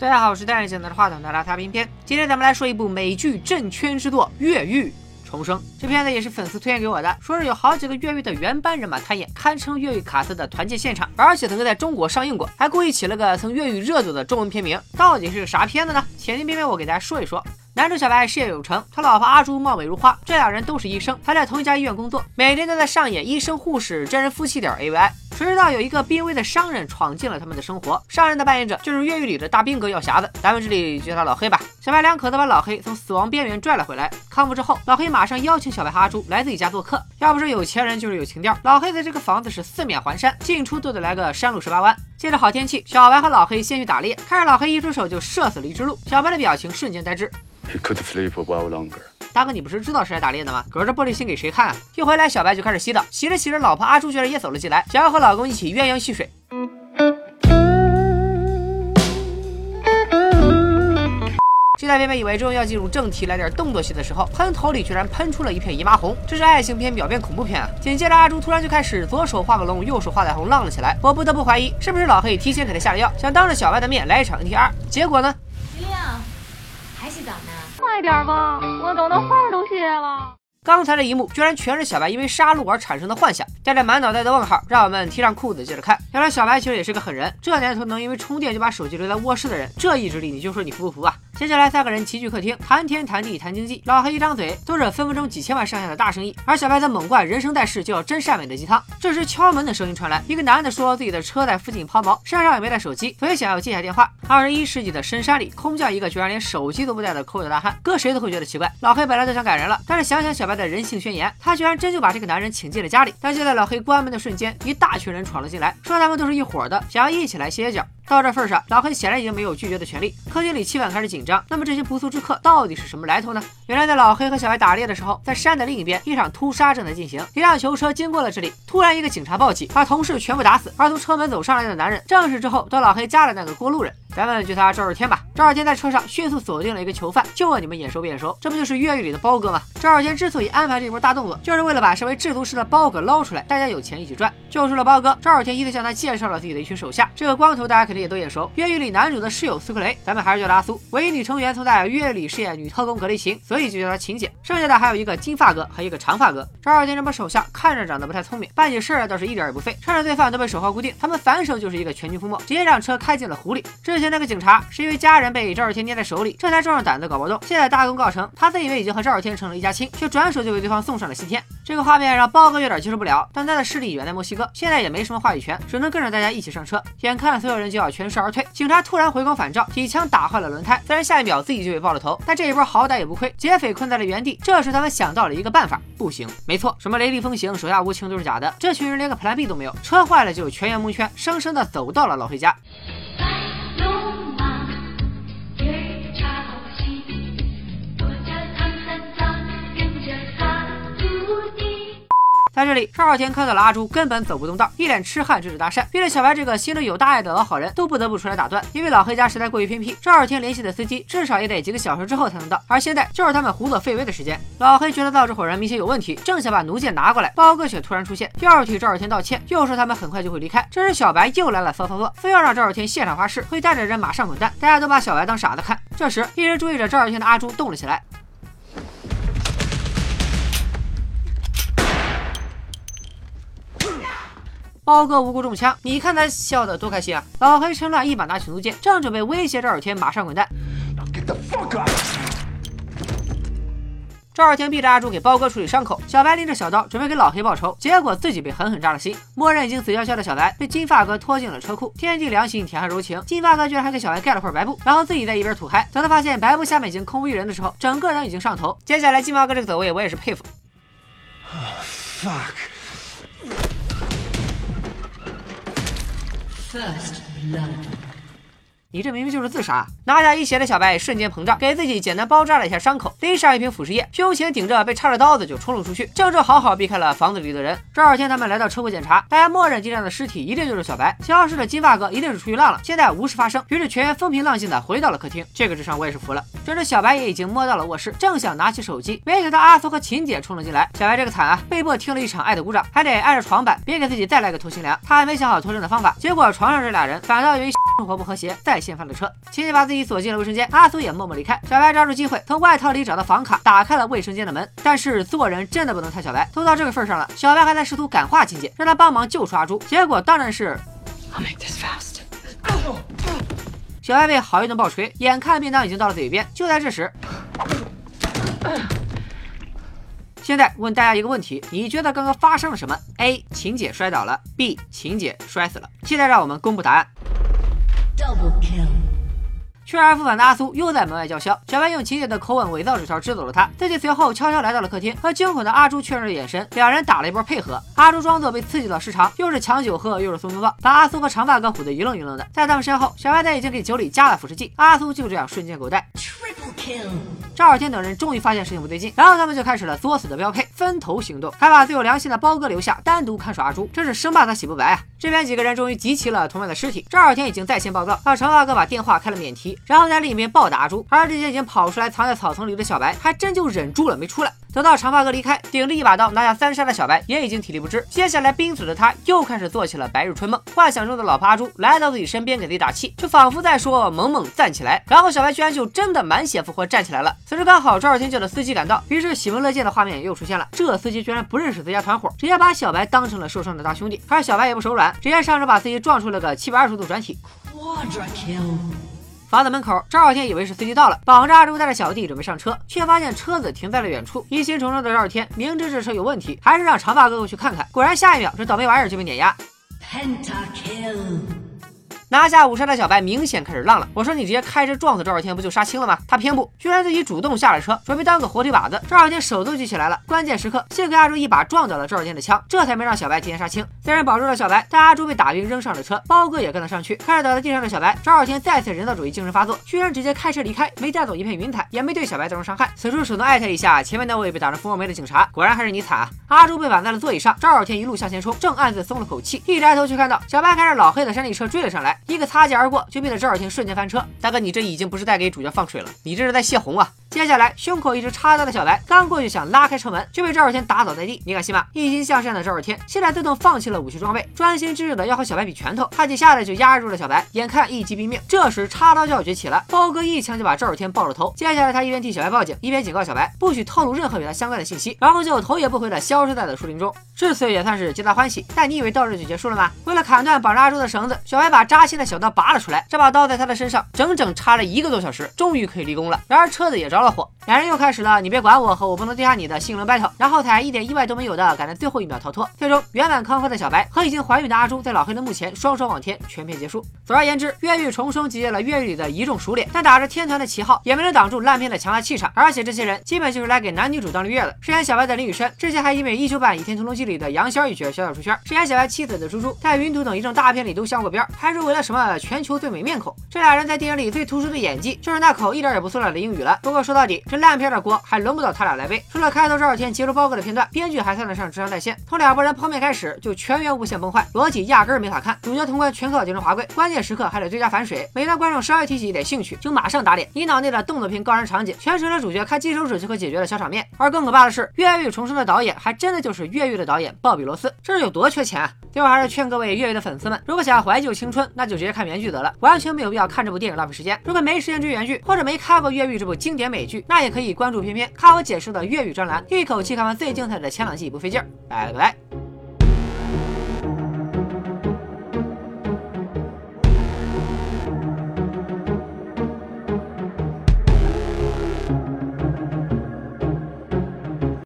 大家好，我是戴眼镜拿着话筒的拉擦片片。今天咱们来说一部美剧正圈之作《越狱重生》。这片子也是粉丝推荐给我的，说是有好几个越狱的原班人马参演，堪称越狱卡司的团建现场，而且曾经在中国上映过，还故意起了个曾越狱热度的中文片名。到底是啥片子呢？前进片片我给大家说一说。男主小白事业有成，他老婆阿朱貌美如花，这俩人都是医生，还在同一家医院工作，每天都在上演医生护士真人夫妻点 AVI。谁知道有一个濒危的商人闯进了他们的生活，商人的扮演者就是越狱里的大兵哥药匣子，咱们这里叫他老黑吧。小白两口子把老黑从死亡边缘拽了回来，康复之后，老黑马上邀请小白和阿朱来自己家做客。要不是有钱人，就是有情调。老黑的这个房子是四面环山，进出都得来个山路十八弯。借着好天气，小白和老黑先去打猎，看着老黑一出手就射死了一只鹿，小白的表情瞬间呆滞。大哥，你不是知道是来打猎的吗？隔着玻璃心给谁看啊？一回来，小白就开始洗澡，洗着洗着，老婆阿朱居然也走了进来，想要和老公一起鸳鸯戏水。就在片片以为终于要进入正题，来点动作戏的时候，喷头里居然喷出了一片姨妈红，这是爱情片表变恐怖片啊！紧接着，阿朱突然就开始左手画个龙，右手画彩虹，浪了起来。我不得不怀疑，是不是老黑提前给他下了药，想当着小白的面来一场 NTR？结果呢？还洗澡呢？快点吧，我等的花儿都谢了。刚才的一幕居然全是小白因为杀戮而产生的幻想，带着满脑袋的问号，让我们提上裤子接着看。原来小白其实也是个狠人，这年头能因为充电就把手机留在卧室的人，这意志力你就说你服不服啊？接下来三个人齐聚客厅，谈天谈地谈经济。老黑一张嘴都是分分钟几千万上下的大生意，而小白则猛灌人生在世就要真善美的鸡汤。这时敲门的声音传来，一个男的说自己的车在附近抛锚，身上也没带手机，所以想要接下电话。二十一世纪的深山里，空降一个居然连手机都不带的抠脚大汉，搁谁都会觉得奇怪。老黑本来都想赶人了，但是想想小白的人性宣言，他居然真就把这个男人请进了家里。但就在老黑关门的瞬间，一大群人闯了进来，说他们都是一伙的，想要一起来歇歇脚。到这份上，老黑显然已经没有拒绝的权利。客厅里气氛开始紧张。那么这些不速之客到底是什么来头呢？原来在老黑和小白打猎的时候，在山的另一边，一场屠杀正在进行。一辆囚车经过了这里，突然一个警察暴起，把同事全部打死。而从车门走上来的男人，正是之后到老黑加的那个过路人。咱们就他赵日天吧。赵二天在车上迅速锁定了一个囚犯，就问你们眼熟不眼熟？这不就是越狱里的包哥吗？赵二天之所以安排这波大动作，就是为了把身为制毒师的包哥捞出来，大家有钱一起赚。救出了包哥，赵二天依次向他介绍了自己的一群手下。这个光头大家肯定也都眼熟，越狱里男主的室友苏克雷，咱们还是叫他阿苏。唯一女成员曾在越狱里饰演女特工格雷琴，所以就叫她琴姐。剩下的还有一个金发哥和一个长发哥。赵二天这波手下看着长得不太聪明，办起事儿倒是一点也不费，趁着罪犯都被手铐固定，他们反手就是一个全军覆没，直接让车开进了湖里。之前那个警。察是因为家人被赵二天捏在手里，这才壮着胆子搞活动。现在大功告成，他自以为已经和赵二天成了一家亲，却转手就给对方送上了西天。这个画面让包哥有点接受不了，但他的势力远在墨西哥，现在也没什么话语权，只能跟着大家一起上车。眼看所有人就要全身而退，警察突然回光返照，几枪打坏了轮胎。虽然下一秒自己就被爆了头，但这一波好歹也不亏。劫匪困在了原地，这时他们想到了一个办法，不行，没错，什么雷厉风行、手下无情都是假的。这群人连个 Plan B 都没有，车坏了就全员蒙圈，生生的走到了老黑家。在这里，赵二天看到了阿朱根本走不动道，一脸痴汉，指指搭讪，逼得小白这个心里有大爱的老好人都不得不出来打断。因为老黑家实在过于偏僻，赵二天联系的司机至少也得几个小时之后才能到，而现在就是他们胡作非为的时间。老黑觉得到这伙人明显有问题，正想把弩箭拿过来，包哥却突然出现，又要替赵二天道歉，又说他们很快就会离开。这时小白又来了骚操作，非要让赵二天现场发誓会带着人马上滚蛋，大家都把小白当傻子看。这时一直注意着赵二天的阿朱动了起来。包哥无辜中枪，你看他笑得多开心啊！老黑趁乱一把拿起弩箭，正准备威胁赵二天马上滚蛋。赵二天逼着阿朱给包哥处理伤口，小白拎着小刀准备给老黑报仇，结果自己被狠狠扎了心。默认已经死翘翘的小白被金发哥拖进了车库，天地良心，铁汉柔情，金发哥居然还给小白盖了块白布，然后自己在一边吐嗨。等他发现白布下面已经空无一人的时候，整个人已经上头。接下来金发哥这个走位，我也是佩服。First blood. 你这明明就是自杀！拿下一血的小白瞬间膨胀，给自己简单包扎了一下伤口，拎上一瓶腐蚀液，胸前顶着被插着刀子就冲了出去，正正好好避开了房子里的人。赵二天他们来到车库检查，大家默认地上的尸体一定就是小白，消失的金发哥一定是出去浪了，现在无事发生，于是全员风平浪静的回到了客厅。这个智商我也是服了。这时小白也已经摸到了卧室，正想拿起手机，没想到阿苏和秦姐冲了进来。小白这个惨啊，被迫听了一场爱的鼓掌，还得挨着床板，别给自己再来个偷心凉。他还没想好脱身的方法，结果床上这俩人反倒因为生活不和谐再，再。掀翻了车。亲戚把自己锁进了卫生间，阿苏也默默离开。小白抓住机会，从外套里找到房卡，打开了卫生间的门。但是做人真的不能太小白，都到这个份上了，小白还在试图感化亲戚，让他帮忙救出阿朱。结果当然是。小白被好一顿暴锤，眼看便当已经到了嘴边。就在这时，现在问大家一个问题：你觉得刚刚发生了什么？A. 晴姐摔倒了；B. 晴姐摔死了。现在让我们公布答案。去而复返的阿苏又在门外叫嚣，小白用秦姐的口吻伪造纸条支走了他，自己随后悄悄来到了客厅，和惊恐的阿朱确认了眼神，两人打了一波配合。阿朱装作被刺激到失常，又是抢酒喝，又是送拥抱，把阿苏和长发哥唬得一愣一愣的。在他们身后，小白仔已经给酒里加了腐蚀剂，阿苏就这样瞬间狗带。赵尔天等人终于发现事情不对劲，然后他们就开始了作死的标配，分头行动，还把最有良心的包哥留下，单独看守阿朱，真是生怕他洗不白啊！这边几个人终于集齐了同伴的尸体，赵尔天已经在线报告，让长发哥把电话开了免提，然后在另一边暴打阿朱，而这些已经跑出来藏在草丛里的小白，还真就忍住了没出来。等到长发哥离开，顶着一把刀拿下三杀的小白也已经体力不支。接下来濒死的他又开始做起了白日春梦，幻想中的老婆阿朱来到自己身边给自己打气，就仿佛在说萌萌站起来。然后小白居然就真的满血复活站起来了。此时刚好赵二天叫的司机赶到，于是喜闻乐见的画面又出现了。这司机居然不认识自家团伙，直接把小白当成了受伤的大兄弟。而小白也不手软，直接上车把司机撞出了个七百二十度转体。房子门口，赵傲天以为是司机到了，绑着阿朱带着小弟准备上车，却发现车子停在了远处。疑心重重的赵傲天明知这车有问题，还是让长发哥哥去看看。果然，下一秒这倒霉玩意儿就被碾压。Penta kill. 拿下五杀的小白明显开始浪了。我说你直接开车撞死赵二天不就杀青了吗？他偏不，居然自己主动下了车，准备当个活体靶子。赵二天手都举起来了，关键时刻幸亏阿朱一把撞倒了赵二天的枪，这才没让小白提前杀青。虽然保住了小白，但阿朱被打晕扔上了车，包哥也跟了上去。看着倒在地上的小白，赵二天再次人道主义精神发作，居然直接开车离开，没带走一片云彩，也没对小白造成伤害。此处手动艾特一下前面那位被打成蜂窝煤的警察，果然还是你惨啊！阿朱被绑在了座椅上，赵二天一路向前冲，正暗自松了口气，一抬头却看到小白开着老黑的山地车追了上来，一个擦肩而过。就变得赵小天瞬间翻车，大哥，你这已经不是在给主角放水了，你这是在泄洪啊！接下来，胸口一直插刀的小白刚过去想拉开车门，就被赵尔天打倒在地。你敢信吗？一心向善的赵尔天现在自动放弃了武器装备，专心致志的要和小白比拳头。他几下子就压住了小白，眼看一击毙命。这时插刀就要崛起了，包哥一枪就把赵尔天爆了头。接下来他一边替小白报警，一边警告小白不许透露任何与他相关的信息，然后就头也不回的消失在了树林中。至此也算是皆大欢喜。但你以为到这就结束了吗？为了砍断绑着阿朱的绳子，小白把扎心的小刀拔了出来。这把刀在他的身上整整插了一个多小时，终于可以立功了。然而车子也着着了火，两人又。开始了，你别管我和我不能丢下你的性轮 battle，然后才一点意外都没有的赶在最后一秒逃脱，最终圆满康复的小白和已经怀孕的阿朱在老黑的墓前双双望天，全片结束。总而言之，越狱重生集结了越狱里的一众熟脸，但打着天团的旗号也没能挡住烂片的强大气场，而且这些人基本就是来给男女主当绿叶的。饰演小白的林雨申之前还因为一九版《倚天屠龙记》里的杨逍一角小小出圈，饰演小白妻子的猪猪在云图等一众大片里都镶过边，还是为了什么全球最美面孔。这俩人在电影里最突出的演技就是那口一点也不塑料的英语了。不过说说到底，这烂片的锅还轮不到。他俩来背，除了开头这二天截住包哥的片段，编剧还算得上智商在线。从两拨人碰面开始，就全员无限崩坏，逻辑压根儿没法看。主角通关全靠精神华贵，关键时刻还得追加反水。每当观众稍微提起一点兴趣，就马上打脸。你脑内的动作片高燃场景，全成了主角开金手指就可解决的小场面。而更可怕的是，越狱重生的导演还真的就是越狱的导演鲍比罗斯，这是有多缺钱啊？最后还是劝各位越狱的粉丝们，如果想要怀旧青春，那就直接看原剧得了，完全没有必要看这部电影浪费时间。如果没时间追原剧，或者没看过越狱这部经典美美剧，那也可以关注片片，看我解说的粤语。专栏，一口气看完最精彩的前两季不费劲儿，拜了个拜。